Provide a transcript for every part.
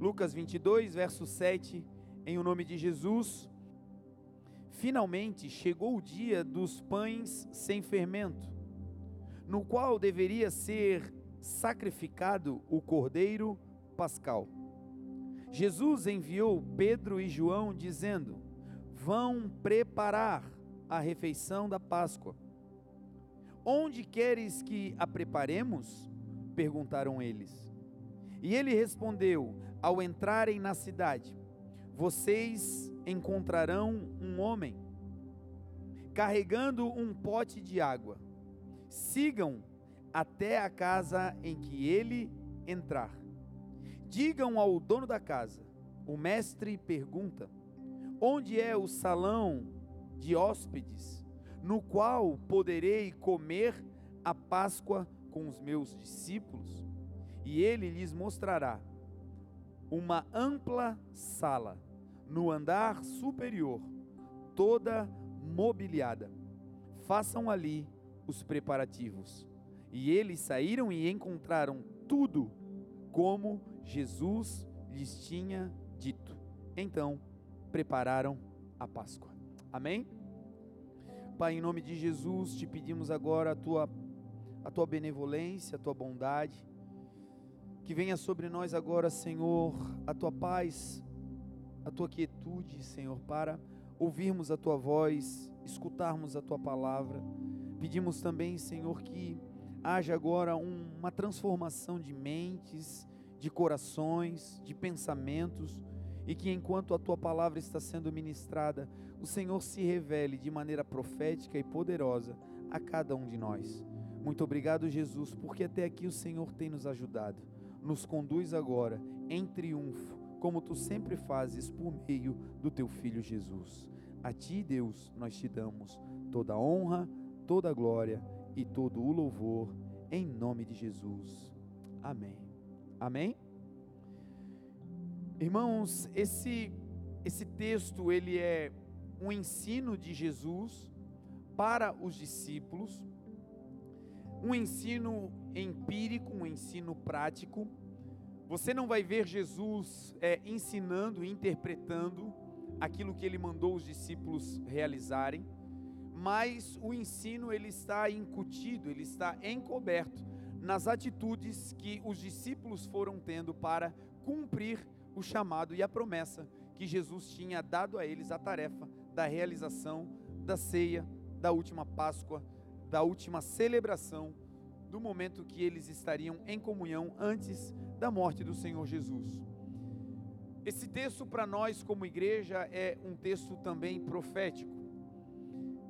Lucas 22, verso 7, em o nome de Jesus. Finalmente chegou o dia dos pães sem fermento, no qual deveria ser sacrificado o cordeiro pascal. Jesus enviou Pedro e João dizendo: Vão preparar a refeição da Páscoa. Onde queres que a preparemos? perguntaram eles. E ele respondeu: Ao entrarem na cidade, vocês encontrarão um homem carregando um pote de água. Sigam até a casa em que ele entrar. Digam ao dono da casa: O mestre pergunta: Onde é o salão de hóspedes, no qual poderei comer a Páscoa com os meus discípulos? E ele lhes mostrará uma ampla sala no andar superior, toda mobiliada. Façam ali os preparativos. E eles saíram e encontraram tudo como Jesus lhes tinha dito. Então, prepararam a Páscoa. Amém? Pai, em nome de Jesus, te pedimos agora a tua a tua benevolência, a tua bondade, que venha sobre nós agora, Senhor, a tua paz, a tua quietude, Senhor, para ouvirmos a tua voz, escutarmos a tua palavra. Pedimos também, Senhor, que haja agora uma transformação de mentes, de corações, de pensamentos, e que enquanto a tua palavra está sendo ministrada, o Senhor se revele de maneira profética e poderosa a cada um de nós. Muito obrigado, Jesus, porque até aqui o Senhor tem nos ajudado. Nos conduz agora em triunfo, como tu sempre fazes por meio do teu filho Jesus. A ti, Deus, nós te damos toda a honra, toda a glória e todo o louvor, em nome de Jesus. Amém. Amém. Irmãos, esse esse texto ele é um ensino de Jesus para os discípulos, um ensino empírico, um ensino prático. Você não vai ver Jesus é, ensinando, interpretando aquilo que ele mandou os discípulos realizarem, mas o ensino ele está incutido, ele está encoberto nas atitudes que os discípulos foram tendo para cumprir o chamado e a promessa que Jesus tinha dado a eles a tarefa da realização da ceia, da última Páscoa, da última celebração, do momento que eles estariam em comunhão antes da morte do Senhor Jesus. Esse texto para nós, como igreja, é um texto também profético.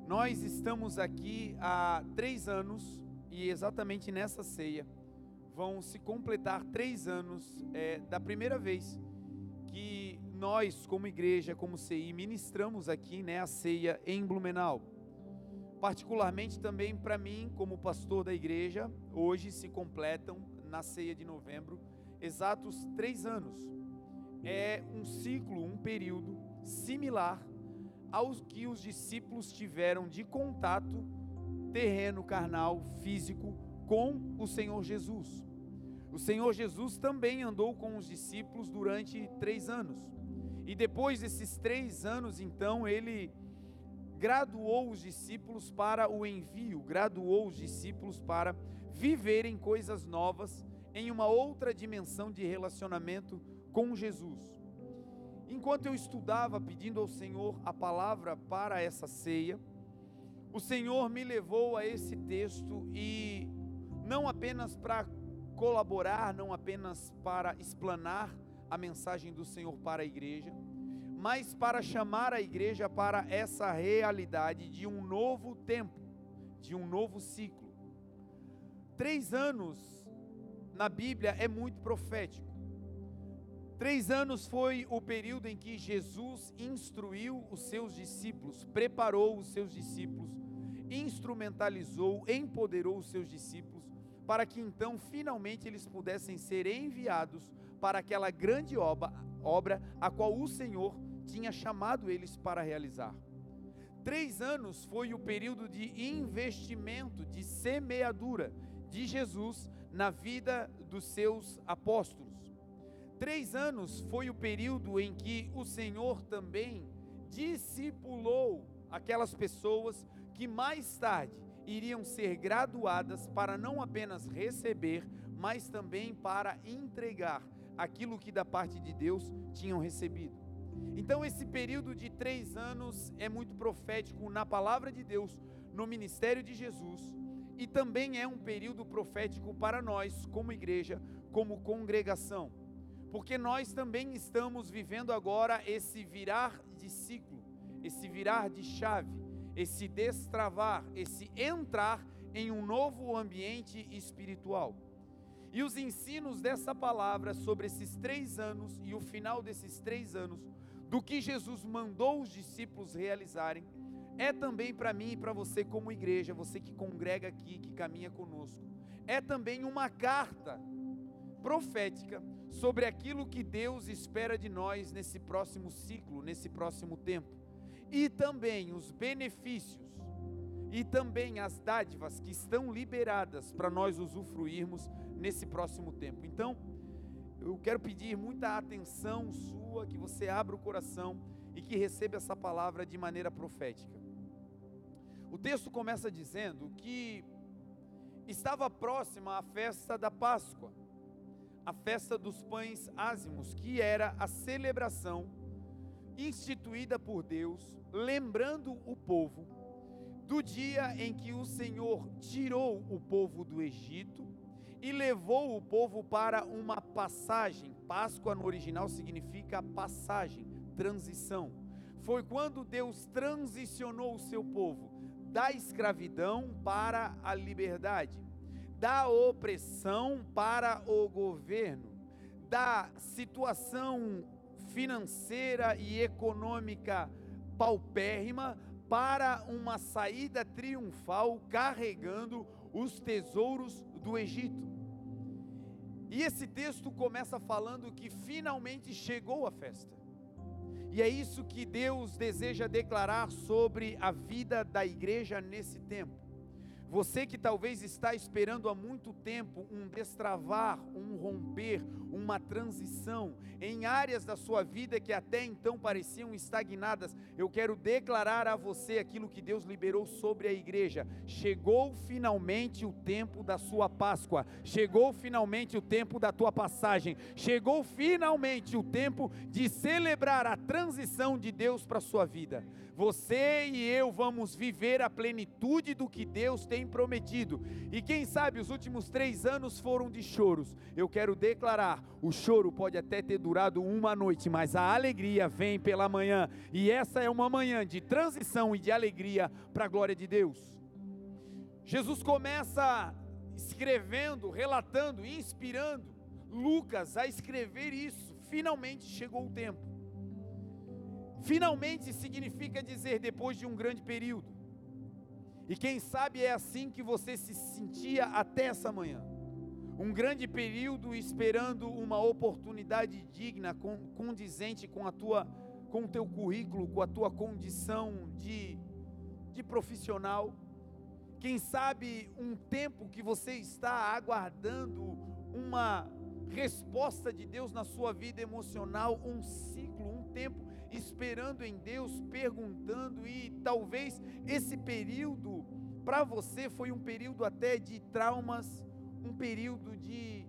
Nós estamos aqui há três anos e exatamente nessa ceia vão se completar três anos é, da primeira vez que nós, como igreja, como CI, ministramos aqui né, a ceia em Blumenau. Particularmente também para mim, como pastor da igreja, hoje se completam na ceia de novembro exatos três anos. É um ciclo, um período similar aos que os discípulos tiveram de contato terreno, carnal, físico com o Senhor Jesus. O Senhor Jesus também andou com os discípulos durante três anos. E depois desses três anos, então, ele graduou os discípulos para o envio, graduou os discípulos para viverem coisas novas em uma outra dimensão de relacionamento com Jesus. Enquanto eu estudava pedindo ao Senhor a palavra para essa ceia, o Senhor me levou a esse texto e não apenas para colaborar, não apenas para explanar a mensagem do Senhor para a igreja, mas para chamar a igreja para essa realidade de um novo tempo, de um novo ciclo. Três anos na Bíblia é muito profético. Três anos foi o período em que Jesus instruiu os seus discípulos, preparou os seus discípulos, instrumentalizou, empoderou os seus discípulos para que então finalmente eles pudessem ser enviados para aquela grande obra, obra a qual o Senhor tinha chamado eles para realizar. Três anos foi o período de investimento, de semeadura de Jesus na vida dos seus apóstolos. Três anos foi o período em que o Senhor também discipulou aquelas pessoas que mais tarde iriam ser graduadas para não apenas receber, mas também para entregar aquilo que da parte de Deus tinham recebido. Então, esse período de três anos é muito profético na palavra de Deus, no ministério de Jesus, e também é um período profético para nós, como igreja, como congregação, porque nós também estamos vivendo agora esse virar de ciclo, esse virar de chave, esse destravar, esse entrar em um novo ambiente espiritual. E os ensinos dessa palavra sobre esses três anos e o final desses três anos, do que Jesus mandou os discípulos realizarem, é também para mim e para você, como igreja, você que congrega aqui, que caminha conosco, é também uma carta profética sobre aquilo que Deus espera de nós nesse próximo ciclo, nesse próximo tempo, e também os benefícios e também as dádivas que estão liberadas para nós usufruirmos nesse próximo tempo. Então, eu quero pedir muita atenção sua, que você abra o coração e que receba essa palavra de maneira profética. O texto começa dizendo que estava próxima a festa da Páscoa, a festa dos pães ázimos, que era a celebração instituída por Deus, lembrando o povo do dia em que o Senhor tirou o povo do Egito e levou o povo para uma passagem. Páscoa no original significa passagem, transição. Foi quando Deus transicionou o seu povo da escravidão para a liberdade, da opressão para o governo, da situação financeira e econômica paupérrima para uma saída triunfal carregando os tesouros do Egito. E esse texto começa falando que finalmente chegou a festa. E é isso que Deus deseja declarar sobre a vida da igreja nesse tempo. Você que talvez está esperando há muito tempo um destravar, um romper, uma transição em áreas da sua vida que até então pareciam estagnadas, eu quero declarar a você aquilo que Deus liberou sobre a igreja. Chegou finalmente o tempo da sua Páscoa, chegou finalmente o tempo da tua passagem, chegou finalmente o tempo de celebrar a transição de Deus para a sua vida. Você e eu vamos viver a plenitude do que Deus tem prometido. E quem sabe os últimos três anos foram de choros. Eu quero declarar: o choro pode até ter durado uma noite, mas a alegria vem pela manhã. E essa é uma manhã de transição e de alegria para a glória de Deus. Jesus começa escrevendo, relatando, inspirando Lucas a escrever isso. Finalmente chegou o tempo. Finalmente significa dizer depois de um grande período. E quem sabe é assim que você se sentia até essa manhã. Um grande período esperando uma oportunidade digna, condizente com a tua com o teu currículo, com a tua condição de de profissional. Quem sabe um tempo que você está aguardando uma resposta de Deus na sua vida emocional, um ciclo, um tempo esperando em Deus, perguntando, e talvez esse período para você foi um período até de traumas, um período de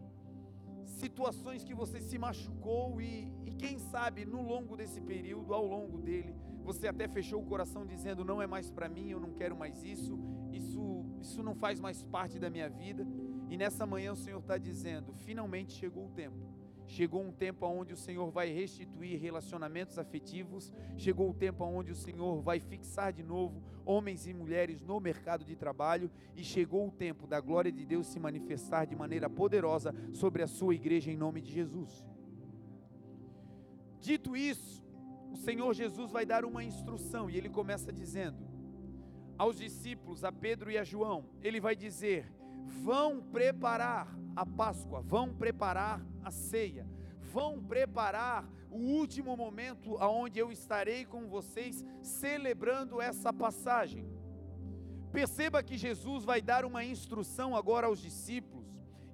situações que você se machucou e, e quem sabe no longo desse período, ao longo dele, você até fechou o coração dizendo não é mais para mim, eu não quero mais isso, isso, isso não faz mais parte da minha vida. E nessa manhã o Senhor está dizendo: finalmente chegou o tempo Chegou um tempo onde o Senhor vai restituir relacionamentos afetivos. Chegou o tempo onde o Senhor vai fixar de novo homens e mulheres no mercado de trabalho. E chegou o tempo da glória de Deus se manifestar de maneira poderosa sobre a sua igreja em nome de Jesus. Dito isso, o Senhor Jesus vai dar uma instrução e ele começa dizendo aos discípulos, a Pedro e a João: Ele vai dizer, vão preparar a Páscoa, vão preparar a ceia, vão preparar o último momento aonde eu estarei com vocês celebrando essa passagem. Perceba que Jesus vai dar uma instrução agora aos discípulos,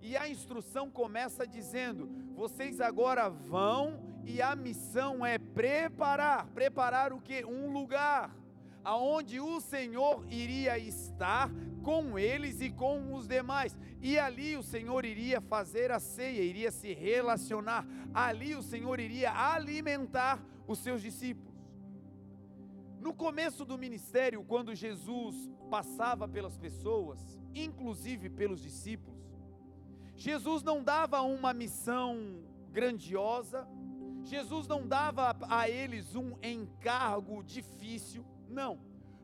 E a instrução começa dizendo: vocês agora vão e a missão é preparar. Preparar o que? Um lugar aonde o Senhor iria estar com eles e com os demais. E ali o Senhor iria fazer a ceia, iria se relacionar. Ali o Senhor iria alimentar os seus discípulos. No começo do ministério, quando Jesus passava pelas pessoas, inclusive pelos discípulos, Jesus não dava uma missão grandiosa, Jesus não dava a eles um encargo difícil, não.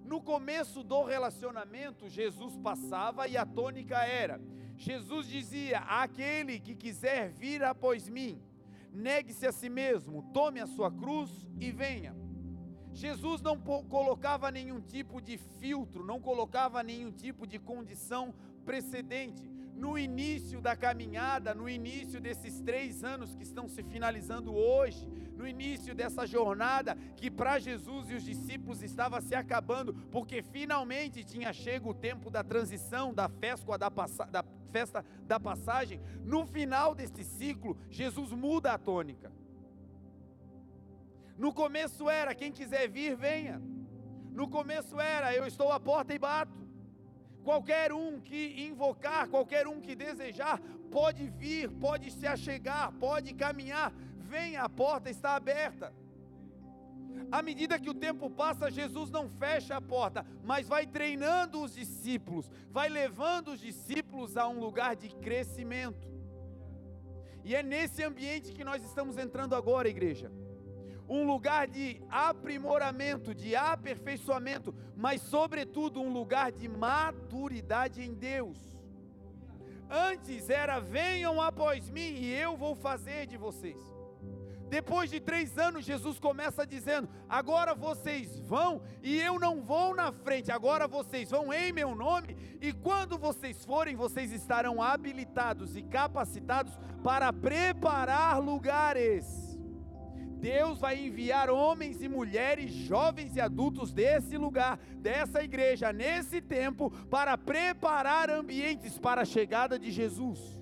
No começo do relacionamento, Jesus passava e a tônica era: Jesus dizia: Aquele que quiser vir após mim, negue-se a si mesmo, tome a sua cruz e venha. Jesus não colocava nenhum tipo de filtro, não colocava nenhum tipo de condição precedente no início da caminhada, no início desses três anos que estão se finalizando hoje, no início dessa jornada que para Jesus e os discípulos estava se acabando, porque finalmente tinha chego o tempo da transição, da festa da, da, festa da passagem. No final deste ciclo, Jesus muda a tônica. No começo era: quem quiser vir, venha. No começo era: eu estou à porta e bato. Qualquer um que invocar, qualquer um que desejar, pode vir, pode se achegar, pode caminhar. Venha, a porta está aberta. À medida que o tempo passa, Jesus não fecha a porta, mas vai treinando os discípulos, vai levando os discípulos a um lugar de crescimento. E é nesse ambiente que nós estamos entrando agora, igreja um lugar de aprimoramento, de aperfeiçoamento, mas, sobretudo, um lugar de maturidade em Deus. Antes era: venham após mim e eu vou fazer de vocês. Depois de três anos, Jesus começa dizendo: agora vocês vão e eu não vou na frente, agora vocês vão em meu nome, e quando vocês forem, vocês estarão habilitados e capacitados para preparar lugares. Deus vai enviar homens e mulheres, jovens e adultos desse lugar, dessa igreja, nesse tempo, para preparar ambientes para a chegada de Jesus.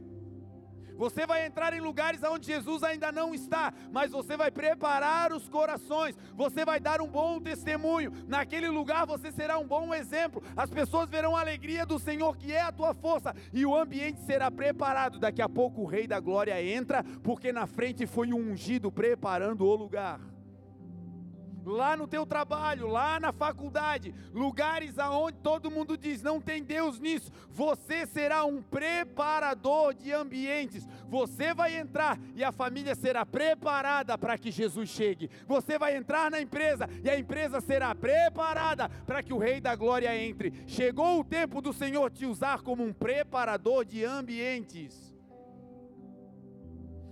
Você vai entrar em lugares onde Jesus ainda não está, mas você vai preparar os corações, você vai dar um bom testemunho. Naquele lugar você será um bom exemplo. As pessoas verão a alegria do Senhor, que é a tua força, e o ambiente será preparado. Daqui a pouco o Rei da Glória entra, porque na frente foi um ungido preparando o lugar lá no teu trabalho, lá na faculdade, lugares aonde todo mundo diz não tem Deus nisso, você será um preparador de ambientes. Você vai entrar e a família será preparada para que Jesus chegue. Você vai entrar na empresa e a empresa será preparada para que o Rei da Glória entre. Chegou o tempo do Senhor te usar como um preparador de ambientes.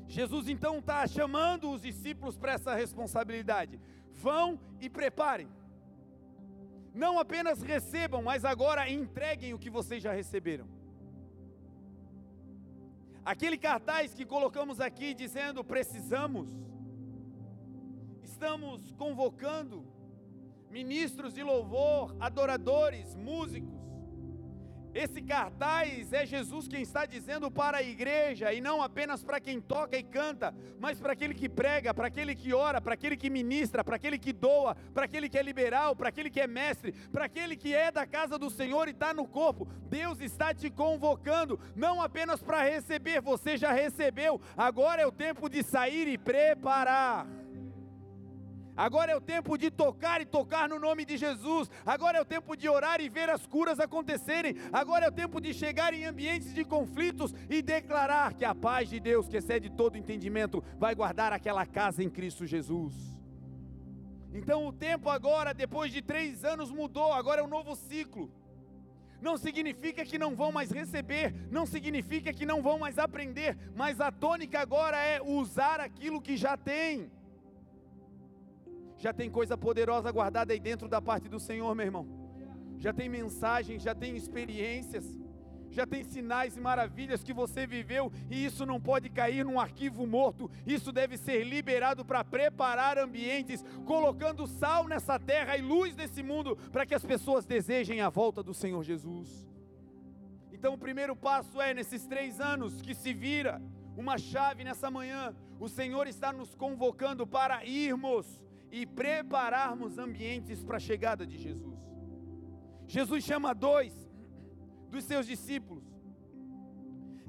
Jesus então está chamando os discípulos para essa responsabilidade. Vão e preparem. Não apenas recebam, mas agora entreguem o que vocês já receberam. Aquele cartaz que colocamos aqui dizendo precisamos, estamos convocando ministros de louvor, adoradores, músicos, esse cartaz é Jesus quem está dizendo para a igreja, e não apenas para quem toca e canta, mas para aquele que prega, para aquele que ora, para aquele que ministra, para aquele que doa, para aquele que é liberal, para aquele que é mestre, para aquele que é da casa do Senhor e está no corpo. Deus está te convocando, não apenas para receber, você já recebeu, agora é o tempo de sair e preparar. Agora é o tempo de tocar e tocar no nome de Jesus. Agora é o tempo de orar e ver as curas acontecerem. Agora é o tempo de chegar em ambientes de conflitos e declarar que a paz de Deus, que excede todo entendimento, vai guardar aquela casa em Cristo Jesus. Então o tempo agora, depois de três anos, mudou. Agora é um novo ciclo. Não significa que não vão mais receber, não significa que não vão mais aprender, mas a tônica agora é usar aquilo que já tem já tem coisa poderosa guardada aí dentro da parte do Senhor, meu irmão. Já tem mensagens, já tem experiências, já tem sinais e maravilhas que você viveu, e isso não pode cair num arquivo morto, isso deve ser liberado para preparar ambientes, colocando sal nessa terra e luz nesse mundo, para que as pessoas desejem a volta do Senhor Jesus. Então, o primeiro passo é nesses três anos que se vira uma chave nessa manhã. O Senhor está nos convocando para irmos e prepararmos ambientes para a chegada de Jesus. Jesus chama dois dos seus discípulos.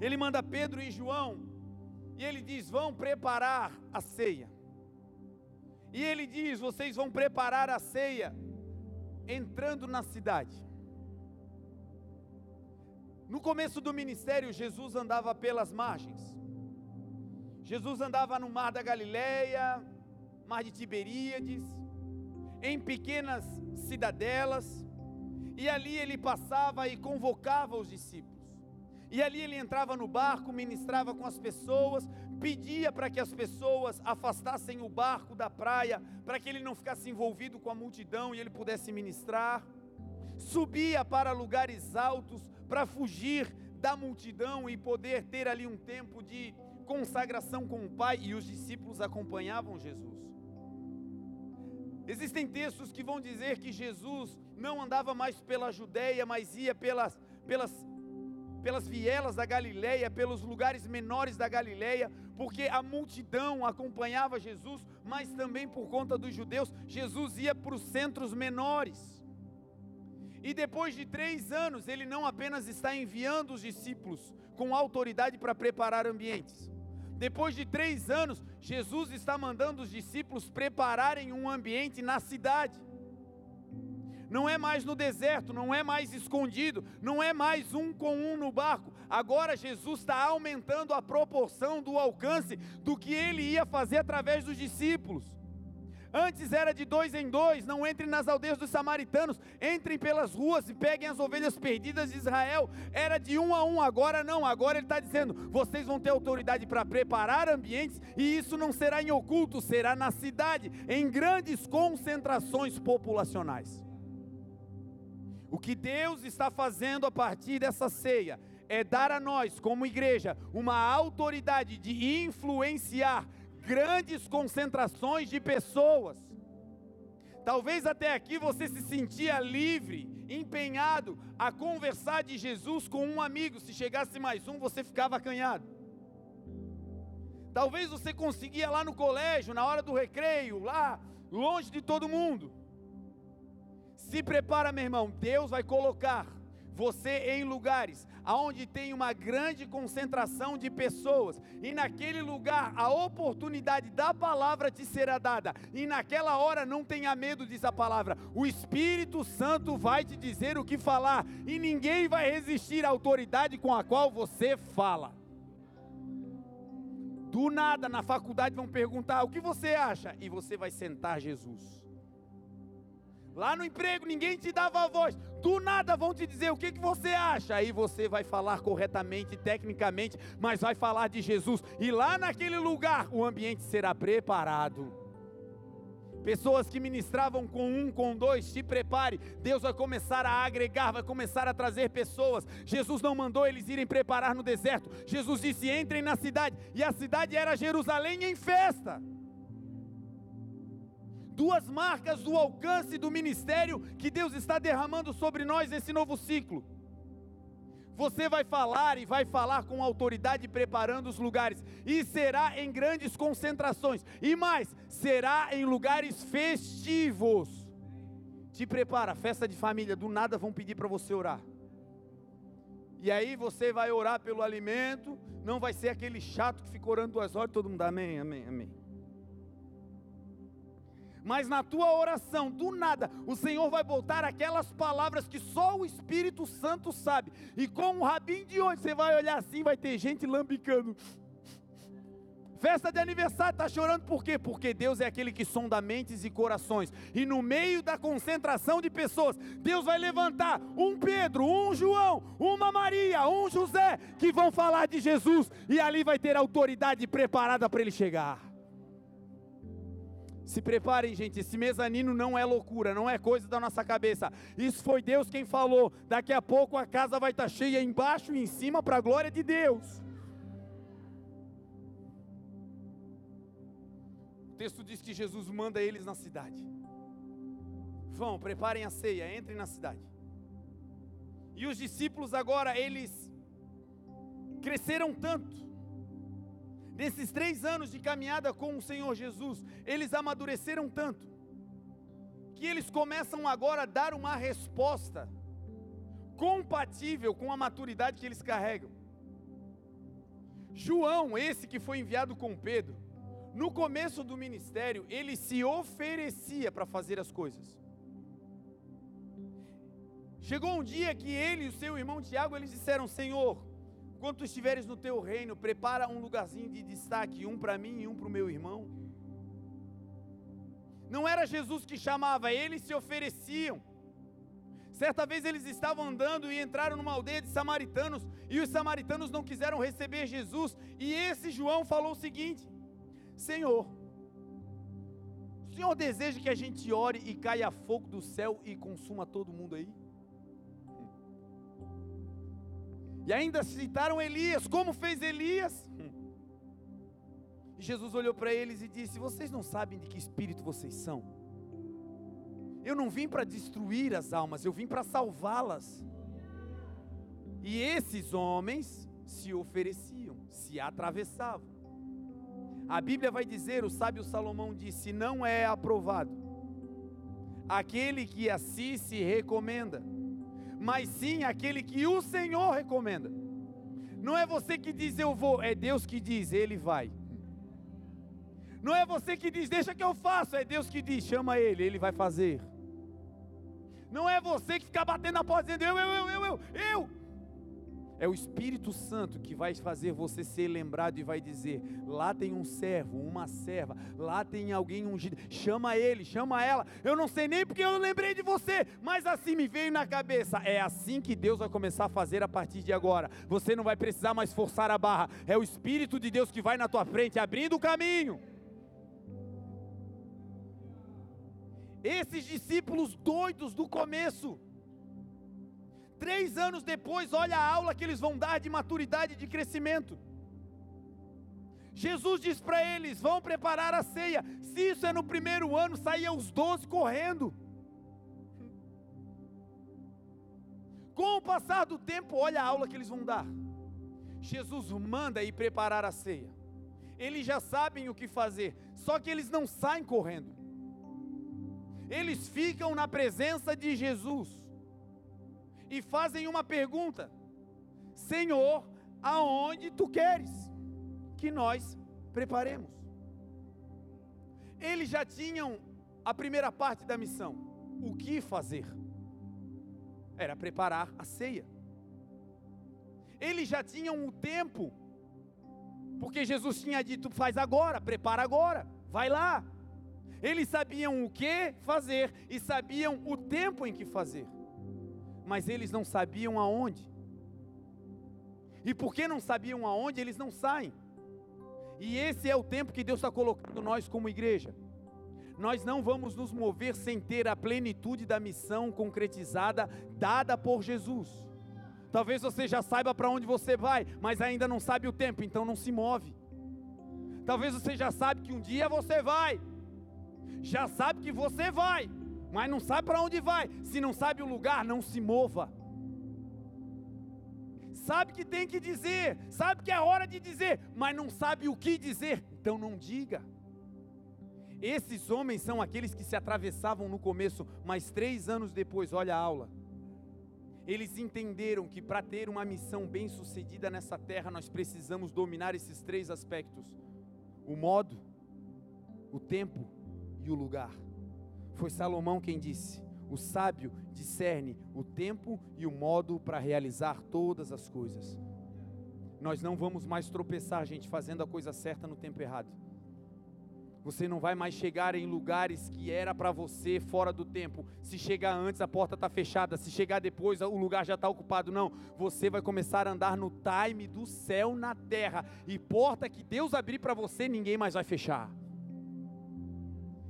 Ele manda Pedro e João e ele diz: Vão preparar a ceia. E ele diz: Vocês vão preparar a ceia entrando na cidade. No começo do ministério, Jesus andava pelas margens. Jesus andava no mar da Galileia, mar de Tiberíades, em pequenas cidadelas, e ali ele passava e convocava os discípulos. E ali ele entrava no barco, ministrava com as pessoas, pedia para que as pessoas afastassem o barco da praia, para que ele não ficasse envolvido com a multidão e ele pudesse ministrar. Subia para lugares altos para fugir da multidão e poder ter ali um tempo de consagração com o Pai, e os discípulos acompanhavam Jesus. Existem textos que vão dizer que Jesus não andava mais pela Judéia, mas ia pelas, pelas, pelas vielas da Galileia, pelos lugares menores da Galileia, porque a multidão acompanhava Jesus, mas também por conta dos judeus, Jesus ia para os centros menores. E depois de três anos, ele não apenas está enviando os discípulos com autoridade para preparar ambientes. Depois de três anos, Jesus está mandando os discípulos prepararem um ambiente na cidade. Não é mais no deserto, não é mais escondido, não é mais um com um no barco. Agora Jesus está aumentando a proporção do alcance do que ele ia fazer através dos discípulos. Antes era de dois em dois, não entrem nas aldeias dos samaritanos, entrem pelas ruas e peguem as ovelhas perdidas de Israel. Era de um a um, agora não, agora ele está dizendo: vocês vão ter autoridade para preparar ambientes, e isso não será em oculto, será na cidade, em grandes concentrações populacionais. O que Deus está fazendo a partir dessa ceia é dar a nós, como igreja, uma autoridade de influenciar grandes concentrações de pessoas. Talvez até aqui você se sentia livre, empenhado a conversar de Jesus com um amigo. Se chegasse mais um, você ficava acanhado. Talvez você conseguia lá no colégio, na hora do recreio, lá, longe de todo mundo. Se prepara, meu irmão, Deus vai colocar você em lugares aonde tem uma grande concentração de pessoas, e naquele lugar a oportunidade da palavra te será dada, e naquela hora não tenha medo, diz a palavra, o Espírito Santo vai te dizer o que falar, e ninguém vai resistir à autoridade com a qual você fala. Do nada na faculdade vão perguntar: o que você acha? E você vai sentar Jesus. Lá no emprego ninguém te dava voz. Do nada vão te dizer o que, que você acha. Aí você vai falar corretamente, tecnicamente, mas vai falar de Jesus. E lá naquele lugar o ambiente será preparado. Pessoas que ministravam com um, com dois, se prepare. Deus vai começar a agregar, vai começar a trazer pessoas. Jesus não mandou eles irem preparar no deserto. Jesus disse: entrem na cidade. E a cidade era Jerusalém em festa duas marcas do alcance do ministério que Deus está derramando sobre nós nesse novo ciclo. Você vai falar e vai falar com autoridade, preparando os lugares, e será em grandes concentrações, e mais, será em lugares festivos. Te prepara, festa de família, do nada vão pedir para você orar. E aí você vai orar pelo alimento, não vai ser aquele chato que fica orando duas horas, todo mundo, amém, amém, amém mas na tua oração, do nada, o Senhor vai botar aquelas palavras que só o Espírito Santo sabe. E com o rabinho de hoje, você vai olhar assim, vai ter gente lambicando. Festa de aniversário, está chorando por quê? Porque Deus é aquele que sonda mentes e corações. E no meio da concentração de pessoas, Deus vai levantar um Pedro, um João, uma Maria, um José, que vão falar de Jesus. E ali vai ter autoridade preparada para ele chegar. Se preparem, gente, esse mezanino não é loucura, não é coisa da nossa cabeça. Isso foi Deus quem falou. Daqui a pouco a casa vai estar cheia embaixo e em cima para a glória de Deus. O texto diz que Jesus manda eles na cidade. Vão, preparem a ceia, entrem na cidade. E os discípulos agora, eles cresceram tanto. Nesses três anos de caminhada com o Senhor Jesus, eles amadureceram tanto, que eles começam agora a dar uma resposta compatível com a maturidade que eles carregam. João, esse que foi enviado com Pedro, no começo do ministério, ele se oferecia para fazer as coisas. Chegou um dia que ele e o seu irmão Tiago, eles disseram: Senhor, quando tu estiveres no teu reino, prepara um lugarzinho de destaque, um para mim e um para o meu irmão. Não era Jesus que chamava, eles se ofereciam. Certa vez eles estavam andando e entraram numa aldeia de samaritanos, e os samaritanos não quiseram receber Jesus, e esse João falou o seguinte: Senhor, o Senhor deseja que a gente ore e caia fogo do céu e consuma todo mundo aí? E ainda citaram Elias, como fez Elias? E Jesus olhou para eles e disse: Vocês não sabem de que espírito vocês são? Eu não vim para destruir as almas, eu vim para salvá-las. E esses homens se ofereciam, se atravessavam. A Bíblia vai dizer, o sábio Salomão disse: Não é aprovado aquele que a si se recomenda mas sim aquele que o Senhor recomenda. Não é você que diz eu vou, é Deus que diz, ele vai. Não é você que diz, deixa que eu faço, é Deus que diz, chama ele, ele vai fazer. Não é você que fica batendo na porta dizendo eu, eu, eu, eu, eu, eu. É o Espírito Santo que vai fazer você ser lembrado e vai dizer: lá tem um servo, uma serva, lá tem alguém ungido. Chama ele, chama ela. Eu não sei nem porque eu lembrei de você, mas assim me veio na cabeça. É assim que Deus vai começar a fazer a partir de agora. Você não vai precisar mais forçar a barra. É o Espírito de Deus que vai na tua frente, abrindo o caminho. Esses discípulos doidos do começo Três anos depois, olha a aula que eles vão dar de maturidade e de crescimento. Jesus diz para eles: vão preparar a ceia. Se isso é no primeiro ano, saíam os doze correndo. Com o passar do tempo, olha a aula que eles vão dar. Jesus manda ir preparar a ceia. Eles já sabem o que fazer, só que eles não saem correndo. Eles ficam na presença de Jesus e fazem uma pergunta: Senhor, aonde tu queres que nós preparemos? Eles já tinham a primeira parte da missão: o que fazer? Era preparar a ceia. Eles já tinham o tempo, porque Jesus tinha dito: faz agora, prepara agora, vai lá. Eles sabiam o que fazer e sabiam o tempo em que fazer mas eles não sabiam aonde. E porque não sabiam aonde, eles não saem. E esse é o tempo que Deus está colocando nós como igreja. Nós não vamos nos mover sem ter a plenitude da missão concretizada, dada por Jesus. Talvez você já saiba para onde você vai, mas ainda não sabe o tempo, então não se move. Talvez você já sabe que um dia você vai, já sabe que você vai, mas não sabe para onde vai. Se não sabe o lugar, não se mova. Sabe que tem que dizer, sabe que é hora de dizer, mas não sabe o que dizer, então não diga. Esses homens são aqueles que se atravessavam no começo, mas três anos depois, olha a aula. Eles entenderam que para ter uma missão bem sucedida nessa terra, nós precisamos dominar esses três aspectos: o modo, o tempo e o lugar. Foi Salomão quem disse: O sábio discerne o tempo e o modo para realizar todas as coisas. Nós não vamos mais tropeçar, gente, fazendo a coisa certa no tempo errado. Você não vai mais chegar em lugares que era para você fora do tempo. Se chegar antes, a porta está fechada. Se chegar depois, o lugar já está ocupado. Não. Você vai começar a andar no time do céu na terra. E porta que Deus abrir para você, ninguém mais vai fechar.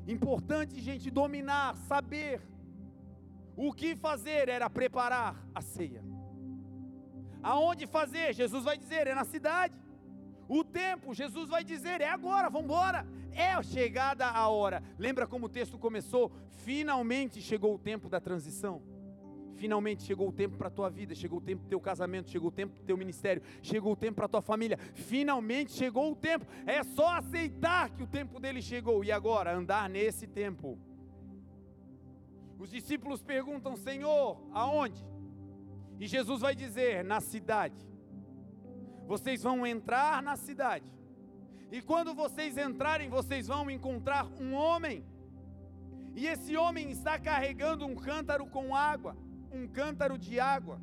Importante, gente, dominar, saber. O que fazer era preparar a ceia. Aonde fazer? Jesus vai dizer, é na cidade. O tempo, Jesus vai dizer, é agora, vamos embora. É chegada a hora. Lembra como o texto começou? Finalmente chegou o tempo da transição. Finalmente chegou o tempo para a tua vida, chegou o tempo do teu casamento, chegou o tempo do teu ministério, chegou o tempo para a tua família. Finalmente chegou o tempo. É só aceitar que o tempo dele chegou e agora andar nesse tempo. Os discípulos perguntam: Senhor, aonde? E Jesus vai dizer: na cidade. Vocês vão entrar na cidade. E quando vocês entrarem, vocês vão encontrar um homem. E esse homem está carregando um cântaro com água um cântaro de água.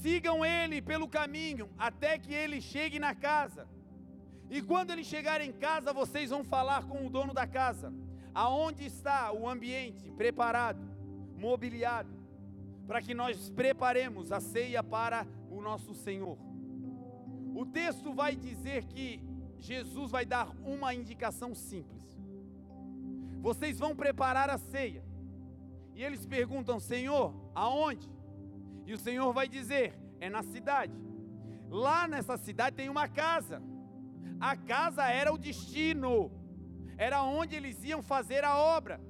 Sigam ele pelo caminho até que ele chegue na casa. E quando ele chegar em casa, vocês vão falar com o dono da casa, aonde está o ambiente preparado, mobiliado, para que nós preparemos a ceia para o nosso Senhor. O texto vai dizer que Jesus vai dar uma indicação simples. Vocês vão preparar a ceia. E eles perguntam: Senhor, aonde? E o Senhor vai dizer: É na cidade. Lá nessa cidade tem uma casa. A casa era o destino, era onde eles iam fazer a obra.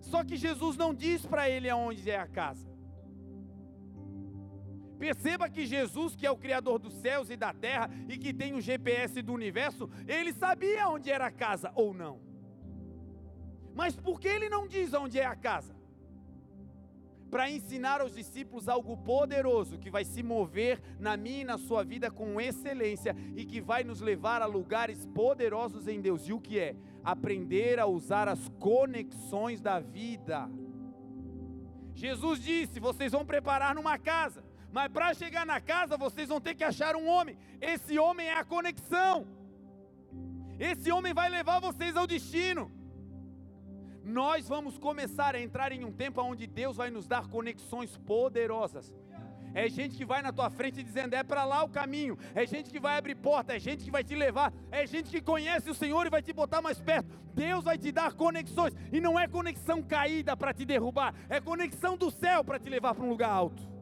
Só que Jesus não diz para ele aonde é a casa. Perceba que Jesus, que é o Criador dos céus e da terra e que tem o GPS do universo, ele sabia onde era a casa ou não. Mas por que ele não diz onde é a casa? Para ensinar aos discípulos algo poderoso que vai se mover na minha e na sua vida com excelência e que vai nos levar a lugares poderosos em Deus. E o que é? Aprender a usar as conexões da vida. Jesus disse: vocês vão preparar numa casa, mas para chegar na casa vocês vão ter que achar um homem. Esse homem é a conexão. Esse homem vai levar vocês ao destino nós vamos começar a entrar em um tempo onde Deus vai nos dar conexões poderosas. É gente que vai na tua frente dizendo: é para lá o caminho. É gente que vai abrir porta. É gente que vai te levar. É gente que conhece o Senhor e vai te botar mais perto. Deus vai te dar conexões. E não é conexão caída para te derrubar. É conexão do céu para te levar para um lugar alto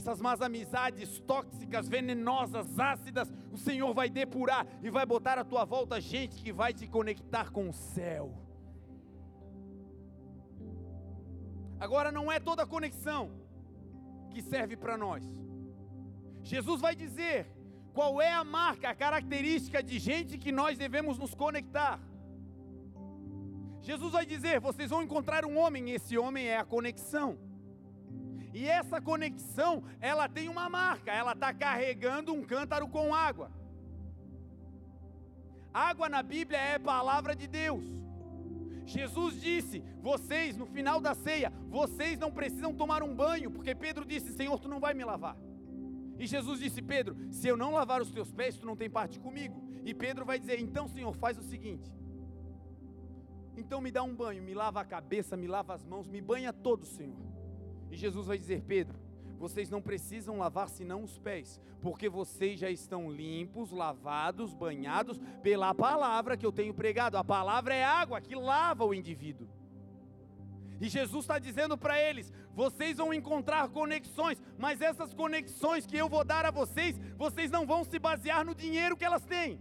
essas más amizades tóxicas, venenosas, ácidas, o Senhor vai depurar e vai botar à tua volta gente que vai te conectar com o céu. Agora não é toda conexão que serve para nós. Jesus vai dizer qual é a marca, a característica de gente que nós devemos nos conectar. Jesus vai dizer: vocês vão encontrar um homem, esse homem é a conexão. E essa conexão, ela tem uma marca, ela está carregando um cântaro com água. Água na Bíblia é palavra de Deus. Jesus disse: vocês, no final da ceia, vocês não precisam tomar um banho, porque Pedro disse: Senhor, tu não vai me lavar. E Jesus disse: Pedro, se eu não lavar os teus pés, tu não tem parte comigo. E Pedro vai dizer: Então, Senhor, faz o seguinte. Então me dá um banho, me lava a cabeça, me lava as mãos, me banha todo, Senhor. E Jesus vai dizer: Pedro, vocês não precisam lavar senão os pés, porque vocês já estão limpos, lavados, banhados pela palavra que eu tenho pregado. A palavra é água que lava o indivíduo. E Jesus está dizendo para eles: vocês vão encontrar conexões, mas essas conexões que eu vou dar a vocês, vocês não vão se basear no dinheiro que elas têm.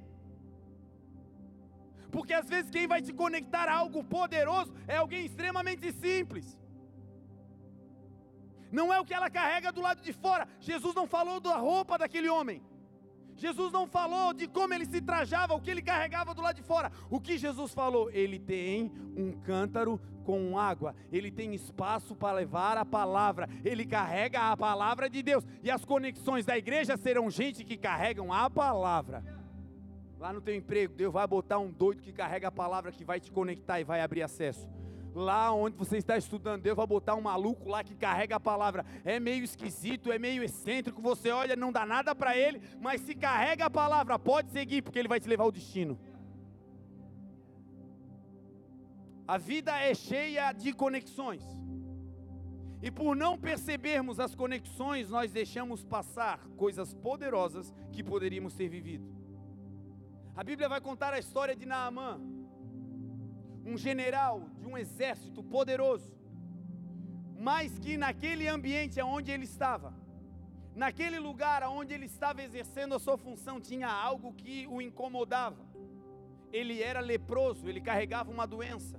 Porque às vezes quem vai te conectar a algo poderoso é alguém extremamente simples não é o que ela carrega do lado de fora. Jesus não falou da roupa daquele homem. Jesus não falou de como ele se trajava, o que ele carregava do lado de fora. O que Jesus falou? Ele tem um cântaro com água, ele tem espaço para levar a palavra, ele carrega a palavra de Deus. E as conexões da igreja serão gente que carregam a palavra. Lá no teu emprego, Deus vai botar um doido que carrega a palavra que vai te conectar e vai abrir acesso lá onde você está estudando, Deus vai botar um maluco lá que carrega a palavra. É meio esquisito, é meio excêntrico, você olha, não dá nada para ele, mas se carrega a palavra, pode seguir, porque ele vai te levar ao destino. A vida é cheia de conexões. E por não percebermos as conexões, nós deixamos passar coisas poderosas que poderíamos ter vivido. A Bíblia vai contar a história de Naamã um general de um exército poderoso, mas que naquele ambiente onde ele estava, naquele lugar onde ele estava exercendo a sua função, tinha algo que o incomodava. Ele era leproso, ele carregava uma doença.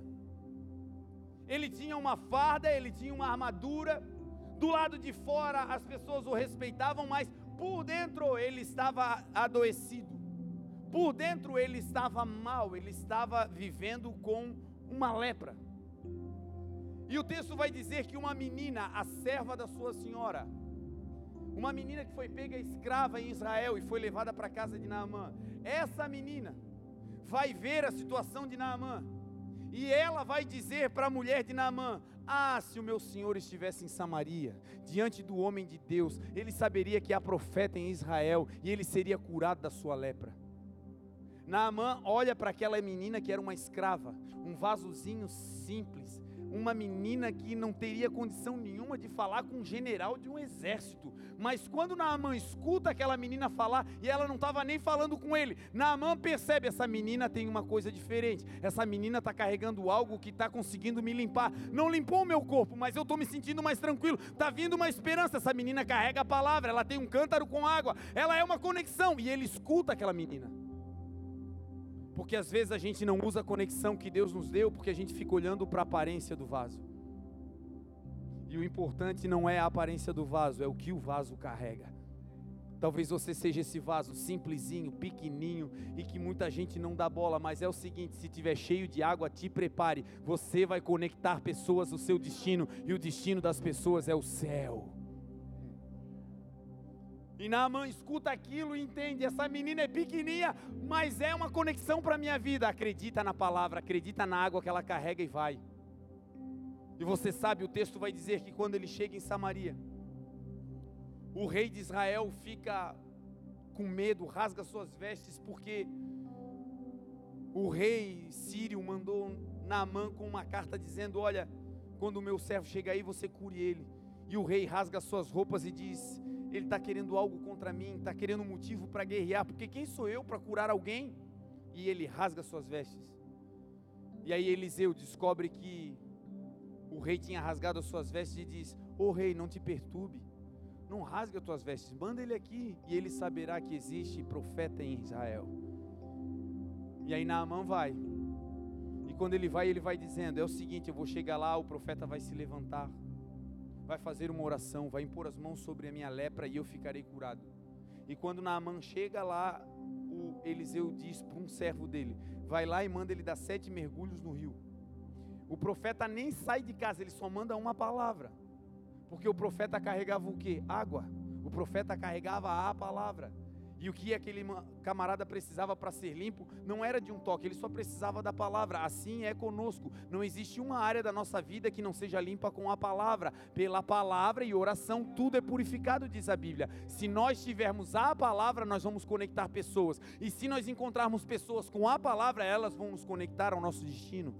ele tinha uma farda, ele tinha uma armadura. Do lado de fora as pessoas o respeitavam, mas por dentro ele estava adoecido. Por dentro ele estava mal, ele estava vivendo com uma lepra. E o texto vai dizer que uma menina, a serva da sua senhora, uma menina que foi pega escrava em Israel e foi levada para a casa de Naamã, essa menina vai ver a situação de Naamã e ela vai dizer para a mulher de Naamã: Ah, se o meu senhor estivesse em Samaria, diante do homem de Deus, ele saberia que há profeta em Israel e ele seria curado da sua lepra. Naamã olha para aquela menina que era uma escrava, um vasozinho simples, uma menina que não teria condição nenhuma de falar com um general de um exército. Mas quando Naamã escuta aquela menina falar, e ela não estava nem falando com ele, Naamã percebe: essa menina tem uma coisa diferente. Essa menina está carregando algo que está conseguindo me limpar. Não limpou o meu corpo, mas eu estou me sentindo mais tranquilo. Está vindo uma esperança. Essa menina carrega a palavra, ela tem um cântaro com água, ela é uma conexão. E ele escuta aquela menina. Porque às vezes a gente não usa a conexão que Deus nos deu, porque a gente fica olhando para a aparência do vaso. E o importante não é a aparência do vaso, é o que o vaso carrega. Talvez você seja esse vaso simplesinho, pequenininho e que muita gente não dá bola, mas é o seguinte: se tiver cheio de água, te prepare. Você vai conectar pessoas ao seu destino e o destino das pessoas é o céu. E Naamã escuta aquilo e entende: essa menina é pequenininha, mas é uma conexão para a minha vida. Acredita na palavra, acredita na água que ela carrega e vai. E você sabe, o texto vai dizer que quando ele chega em Samaria, o rei de Israel fica com medo, rasga suas vestes, porque o rei sírio mandou Naamã com uma carta dizendo: Olha, quando o meu servo chega aí, você cure ele. E o rei rasga suas roupas e diz: ele está querendo algo contra mim, está querendo um motivo para guerrear, porque quem sou eu para curar alguém? E ele rasga suas vestes. E aí Eliseu descobre que o rei tinha rasgado as suas vestes e diz: Ô oh, rei, não te perturbe, não rasgue as tuas vestes, manda ele aqui e ele saberá que existe profeta em Israel. E aí Naamã vai. E quando ele vai, ele vai dizendo: É o seguinte, eu vou chegar lá, o profeta vai se levantar vai fazer uma oração, vai impor as mãos sobre a minha lepra e eu ficarei curado. E quando Naamã chega lá, o Eliseu diz para um servo dele: vai lá e manda ele dar sete mergulhos no rio. O profeta nem sai de casa, ele só manda uma palavra. Porque o profeta carregava o que? Água. O profeta carregava a palavra. E o que aquele camarada precisava para ser limpo não era de um toque, ele só precisava da palavra. Assim é conosco. Não existe uma área da nossa vida que não seja limpa com a palavra. Pela palavra e oração, tudo é purificado, diz a Bíblia. Se nós tivermos a palavra, nós vamos conectar pessoas. E se nós encontrarmos pessoas com a palavra, elas vão nos conectar ao nosso destino.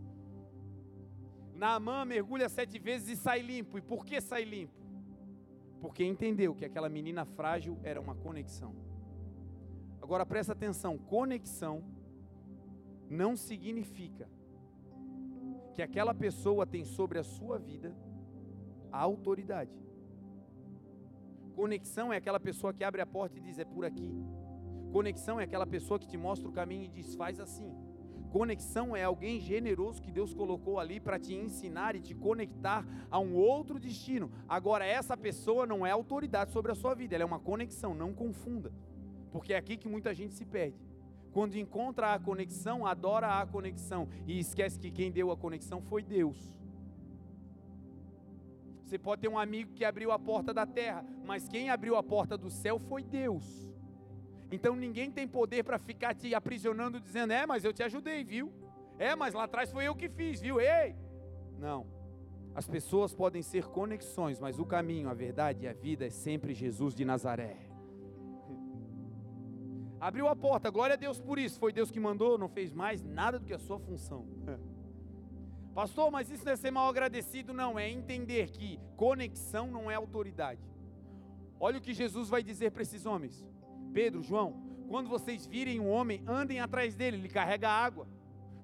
Naamã mergulha sete vezes e sai limpo. E por que sai limpo? Porque entendeu que aquela menina frágil era uma conexão. Agora presta atenção: conexão não significa que aquela pessoa tem sobre a sua vida a autoridade. Conexão é aquela pessoa que abre a porta e diz: é por aqui. Conexão é aquela pessoa que te mostra o caminho e diz: faz assim. Conexão é alguém generoso que Deus colocou ali para te ensinar e te conectar a um outro destino. Agora, essa pessoa não é autoridade sobre a sua vida, ela é uma conexão, não confunda. Porque é aqui que muita gente se perde. Quando encontra a conexão, adora a conexão e esquece que quem deu a conexão foi Deus. Você pode ter um amigo que abriu a porta da terra, mas quem abriu a porta do céu foi Deus. Então ninguém tem poder para ficar te aprisionando dizendo: "É, mas eu te ajudei, viu? É, mas lá atrás foi eu que fiz, viu? Ei!" Não. As pessoas podem ser conexões, mas o caminho, a verdade e a vida é sempre Jesus de Nazaré. Abriu a porta, glória a Deus por isso. Foi Deus que mandou, não fez mais nada do que a sua função. Pastor, mas isso não é ser mal agradecido, não. É entender que conexão não é autoridade. Olha o que Jesus vai dizer para esses homens: Pedro, João, quando vocês virem um homem, andem atrás dele, ele carrega água.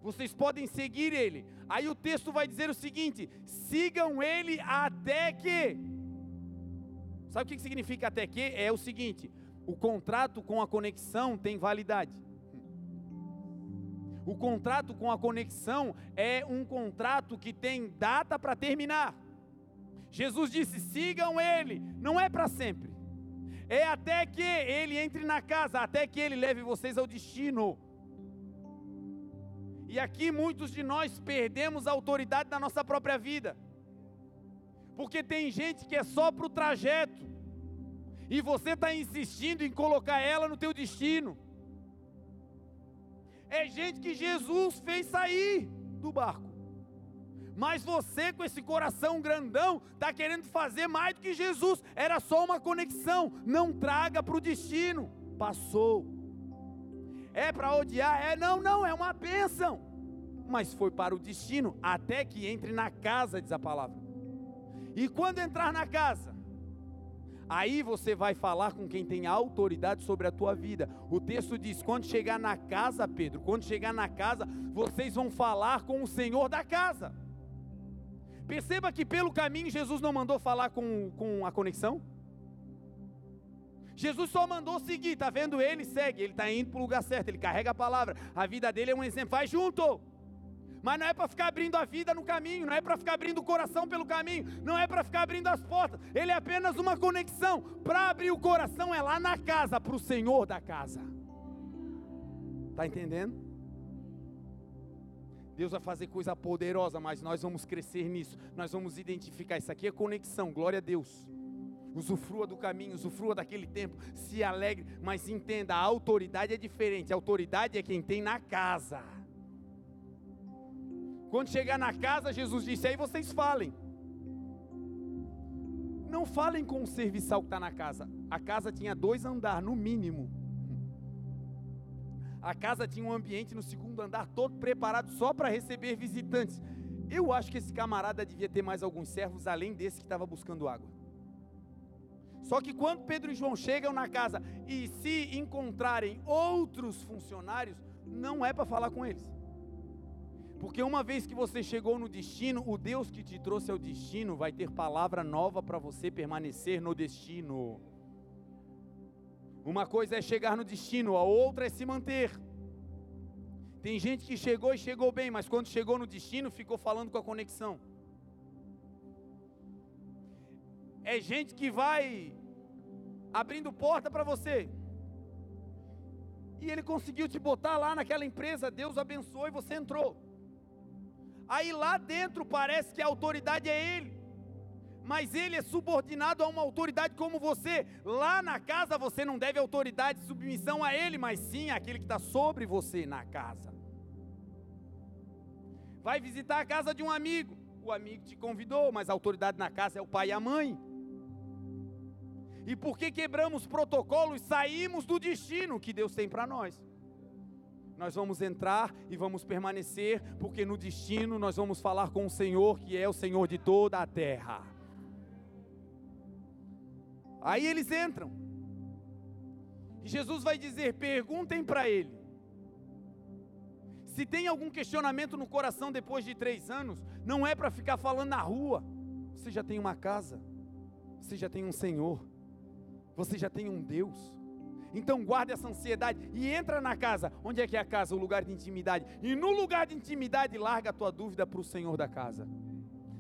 Vocês podem seguir ele. Aí o texto vai dizer o seguinte: sigam ele até que. Sabe o que significa até que? É o seguinte: o contrato com a conexão tem validade. O contrato com a conexão é um contrato que tem data para terminar. Jesus disse: sigam ele, não é para sempre, é até que ele entre na casa, até que ele leve vocês ao destino. E aqui muitos de nós perdemos a autoridade da nossa própria vida, porque tem gente que é só para o trajeto, e você está insistindo em colocar ela no teu destino. É gente que Jesus fez sair do barco. Mas você, com esse coração grandão, está querendo fazer mais do que Jesus. Era só uma conexão. Não traga para o destino. Passou. É para odiar? É, não, não, é uma bênção. Mas foi para o destino, até que entre na casa, diz a palavra. E quando entrar na casa, Aí você vai falar com quem tem autoridade sobre a tua vida. O texto diz: quando chegar na casa, Pedro, quando chegar na casa, vocês vão falar com o Senhor da casa. Perceba que pelo caminho Jesus não mandou falar com, com a conexão. Jesus só mandou seguir, está vendo ele? Segue, ele está indo para o lugar certo, ele carrega a palavra. A vida dele é um exemplo, vai junto. Mas não é para ficar abrindo a vida no caminho, não é para ficar abrindo o coração pelo caminho, não é para ficar abrindo as portas. Ele é apenas uma conexão. Para abrir o coração é lá na casa, para o Senhor da casa. Está entendendo? Deus vai fazer coisa poderosa, mas nós vamos crescer nisso. Nós vamos identificar isso aqui é conexão. Glória a Deus. Usufrua do caminho, usufrua daquele tempo, se alegre, mas entenda, a autoridade é diferente. A autoridade é quem tem na casa. Quando chegar na casa, Jesus disse: aí vocês falem. Não falem com o serviçal que está na casa. A casa tinha dois andares, no mínimo. A casa tinha um ambiente no segundo andar todo preparado só para receber visitantes. Eu acho que esse camarada devia ter mais alguns servos além desse que estava buscando água. Só que quando Pedro e João chegam na casa e se encontrarem outros funcionários, não é para falar com eles. Porque uma vez que você chegou no destino, o Deus que te trouxe ao destino vai ter palavra nova para você permanecer no destino. Uma coisa é chegar no destino, a outra é se manter. Tem gente que chegou e chegou bem, mas quando chegou no destino ficou falando com a conexão. É gente que vai abrindo porta para você. E ele conseguiu te botar lá naquela empresa, Deus abençoou e você entrou. Aí lá dentro parece que a autoridade é ele, mas ele é subordinado a uma autoridade como você. Lá na casa você não deve autoridade e submissão a ele, mas sim àquele que está sobre você na casa. Vai visitar a casa de um amigo, o amigo te convidou, mas a autoridade na casa é o pai e a mãe. E porque quebramos protocolos, saímos do destino que Deus tem para nós nós vamos entrar e vamos permanecer, porque no destino nós vamos falar com o Senhor, que é o Senhor de toda a terra. Aí eles entram, e Jesus vai dizer: perguntem para ele. Se tem algum questionamento no coração depois de três anos, não é para ficar falando na rua. Você já tem uma casa, você já tem um Senhor, você já tem um Deus. Então guarda essa ansiedade e entra na casa. Onde é que é a casa? O lugar de intimidade. E no lugar de intimidade, larga a tua dúvida para o Senhor da casa.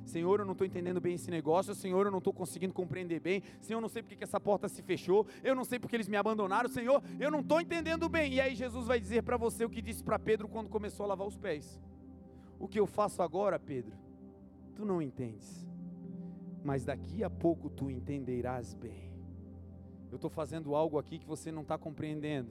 Senhor, eu não estou entendendo bem esse negócio. Senhor, eu não estou conseguindo compreender bem. Senhor, eu não sei porque que essa porta se fechou. Eu não sei porque eles me abandonaram. Senhor, eu não estou entendendo bem. E aí Jesus vai dizer para você o que disse para Pedro quando começou a lavar os pés. O que eu faço agora, Pedro, tu não entendes. Mas daqui a pouco tu entenderás bem. Eu estou fazendo algo aqui que você não está compreendendo,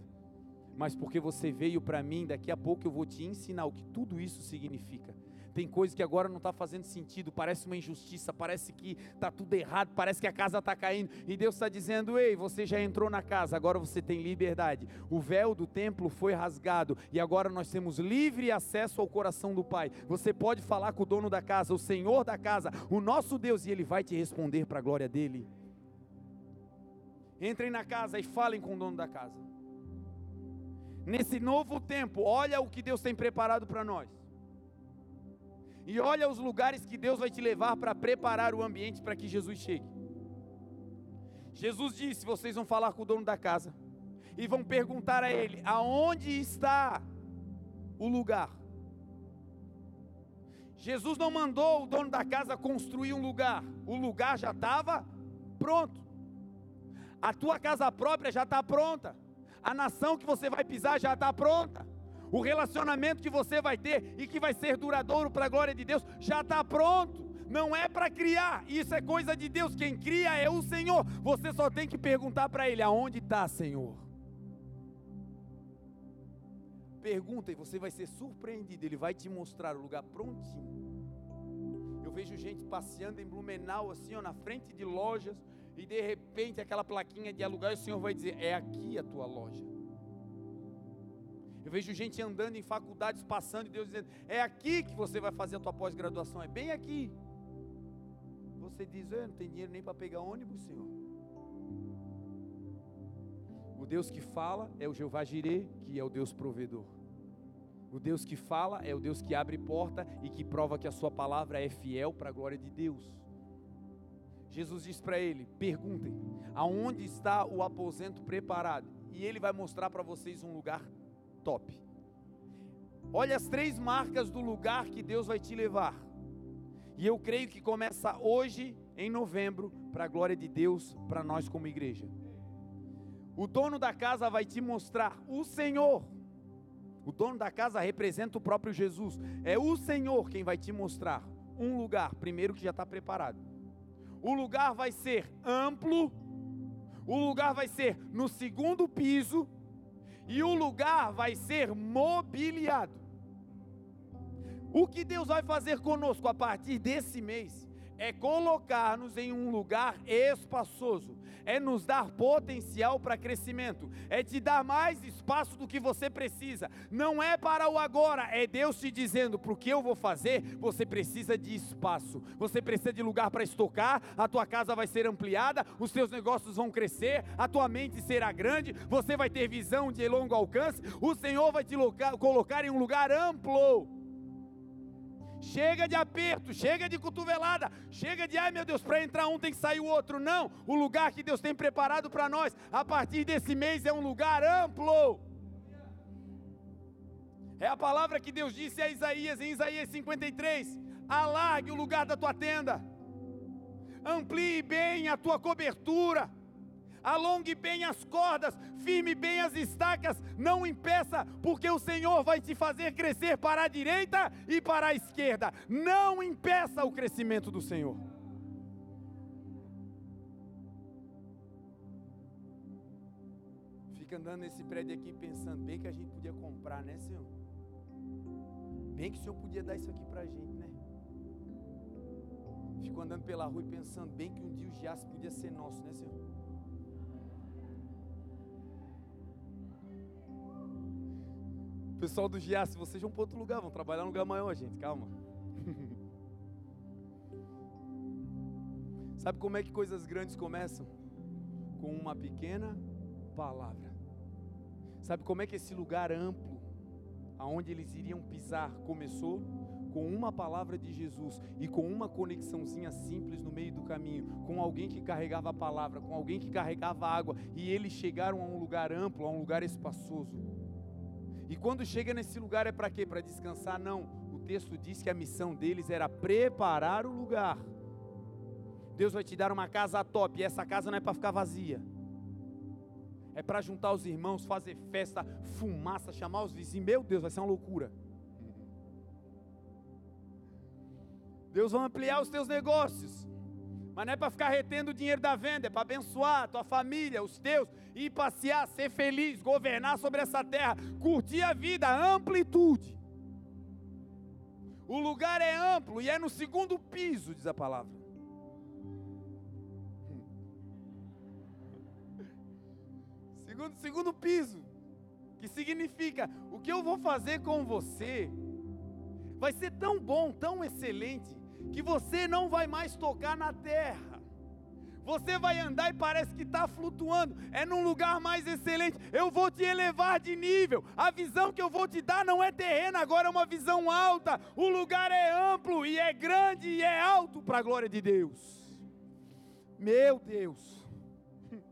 mas porque você veio para mim, daqui a pouco eu vou te ensinar o que tudo isso significa. Tem coisa que agora não está fazendo sentido, parece uma injustiça, parece que está tudo errado, parece que a casa está caindo, e Deus está dizendo: Ei, você já entrou na casa, agora você tem liberdade. O véu do templo foi rasgado, e agora nós temos livre acesso ao coração do Pai. Você pode falar com o dono da casa, o Senhor da casa, o nosso Deus, e Ele vai te responder para a glória dEle. Entrem na casa e falem com o dono da casa. Nesse novo tempo, olha o que Deus tem preparado para nós. E olha os lugares que Deus vai te levar para preparar o ambiente para que Jesus chegue. Jesus disse: vocês vão falar com o dono da casa e vão perguntar a ele: aonde está o lugar. Jesus não mandou o dono da casa construir um lugar, o lugar já estava pronto. A tua casa própria já está pronta. A nação que você vai pisar já está pronta. O relacionamento que você vai ter e que vai ser duradouro para a glória de Deus já está pronto. Não é para criar, isso é coisa de Deus. Quem cria é o Senhor. Você só tem que perguntar para Ele: aonde está, Senhor? Pergunta e você vai ser surpreendido. Ele vai te mostrar o lugar prontinho. Eu vejo gente passeando em Blumenau, assim, ó, na frente de lojas, e de repente aquela plaquinha de alugar, o Senhor vai dizer: É aqui a tua loja. Eu vejo gente andando em faculdades, passando, e Deus dizendo: É aqui que você vai fazer a tua pós-graduação, é bem aqui. Você diz: Eu não tenho dinheiro nem para pegar ônibus, Senhor. O Deus que fala é o Jeová Jireh, que é o Deus provedor. O Deus que fala é o Deus que abre porta e que prova que a sua palavra é fiel para a glória de Deus. Jesus diz para ele: perguntem, aonde está o aposento preparado? E ele vai mostrar para vocês um lugar top. Olha as três marcas do lugar que Deus vai te levar. E eu creio que começa hoje, em novembro, para a glória de Deus, para nós como igreja. O dono da casa vai te mostrar o Senhor. O dono da casa representa o próprio Jesus. É o Senhor quem vai te mostrar um lugar, primeiro que já está preparado. O lugar vai ser amplo, o lugar vai ser no segundo piso, e o lugar vai ser mobiliado. O que Deus vai fazer conosco a partir desse mês é colocar-nos em um lugar espaçoso, é nos dar potencial para crescimento, é te dar mais espaço do que você precisa. Não é para o agora, é Deus te dizendo: para o que eu vou fazer, você precisa de espaço, você precisa de lugar para estocar, a tua casa vai ser ampliada, os teus negócios vão crescer, a tua mente será grande, você vai ter visão de longo alcance, o Senhor vai te colocar em um lugar amplo. Chega de aperto, chega de cotovelada, chega de ai meu Deus, para entrar um tem que sair o outro. Não, o lugar que Deus tem preparado para nós, a partir desse mês, é um lugar amplo. É a palavra que Deus disse a Isaías em Isaías 53: alargue o lugar da tua tenda, amplie bem a tua cobertura alongue bem as cordas, firme bem as estacas, não impeça, porque o Senhor vai te fazer crescer para a direita e para a esquerda. Não impeça o crescimento do Senhor. Fica andando nesse prédio aqui pensando, bem que a gente podia comprar, né, Senhor? Bem que o Senhor podia dar isso aqui para a gente, né? Fico andando pela rua e pensando, bem que um dia o Giasse podia ser nosso, né, Senhor? Pessoal do GIA, se vocês vão para outro lugar, vão trabalhar num lugar maior, gente, calma. Sabe como é que coisas grandes começam? Com uma pequena palavra. Sabe como é que esse lugar amplo, aonde eles iriam pisar, começou? Com uma palavra de Jesus e com uma conexãozinha simples no meio do caminho, com alguém que carregava a palavra, com alguém que carregava água, e eles chegaram a um lugar amplo, a um lugar espaçoso. E quando chega nesse lugar é para quê? Para descansar? Não. O texto diz que a missão deles era preparar o lugar. Deus vai te dar uma casa top, e essa casa não é para ficar vazia. É para juntar os irmãos, fazer festa, fumaça, chamar os vizinhos. Meu Deus, vai ser uma loucura. Deus vai ampliar os teus negócios. Mas não é para ficar retendo o dinheiro da venda, é para abençoar a tua família, os teus, ir passear, ser feliz, governar sobre essa terra, curtir a vida, amplitude. O lugar é amplo e é no segundo piso, diz a palavra. Segundo, segundo piso, que significa o que eu vou fazer com você vai ser tão bom, tão excelente, que você não vai mais tocar na terra. Você vai andar e parece que está flutuando, é num lugar mais excelente. Eu vou te elevar de nível. A visão que eu vou te dar não é terrena, agora é uma visão alta. O lugar é amplo e é grande e é alto para a glória de Deus. Meu Deus.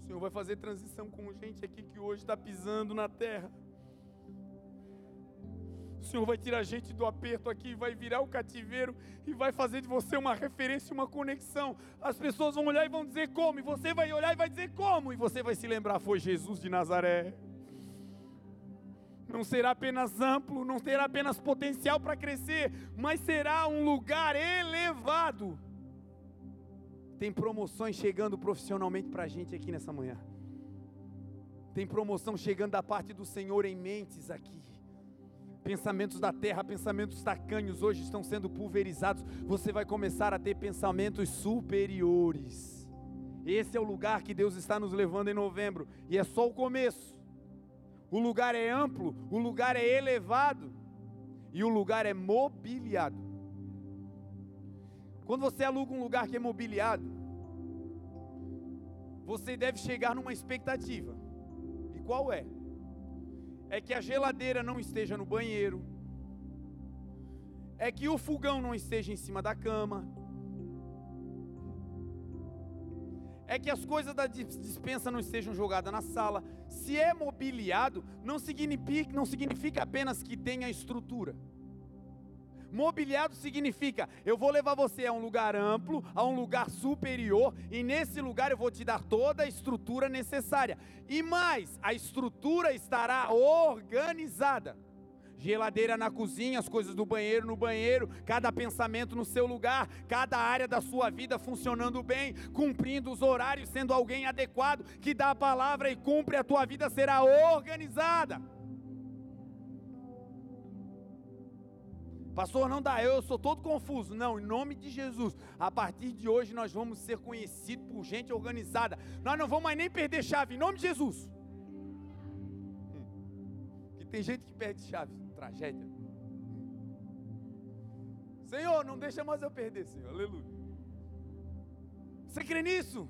O Senhor vai fazer transição com gente aqui que hoje está pisando na terra. O Senhor vai tirar a gente do aperto aqui, vai virar o cativeiro e vai fazer de você uma referência, uma conexão. As pessoas vão olhar e vão dizer como, e você vai olhar e vai dizer como, e você vai se lembrar: foi Jesus de Nazaré. Não será apenas amplo, não terá apenas potencial para crescer, mas será um lugar elevado. Tem promoções chegando profissionalmente para a gente aqui nessa manhã. Tem promoção chegando da parte do Senhor em mentes aqui. Pensamentos da terra, pensamentos tacanhos hoje estão sendo pulverizados. Você vai começar a ter pensamentos superiores. Esse é o lugar que Deus está nos levando em novembro, e é só o começo. O lugar é amplo, o lugar é elevado e o lugar é mobiliado. Quando você aluga um lugar que é mobiliado, você deve chegar numa expectativa. E qual é? É que a geladeira não esteja no banheiro, é que o fogão não esteja em cima da cama, é que as coisas da dispensa não estejam jogadas na sala. Se é mobiliado, não significa, não significa apenas que tenha estrutura. Mobiliado significa: eu vou levar você a um lugar amplo, a um lugar superior, e nesse lugar eu vou te dar toda a estrutura necessária. E mais, a estrutura estará organizada. Geladeira na cozinha, as coisas do banheiro no banheiro, cada pensamento no seu lugar, cada área da sua vida funcionando bem, cumprindo os horários, sendo alguém adequado, que dá a palavra e cumpre, a tua vida será organizada. Pastor, não dá, eu sou todo confuso. Não, em nome de Jesus, a partir de hoje nós vamos ser conhecidos por gente organizada. Nós não vamos mais nem perder chave, em nome de Jesus. Que tem gente que perde chave, tragédia. Senhor, não deixa mais eu perder, Senhor, aleluia. Você crê nisso?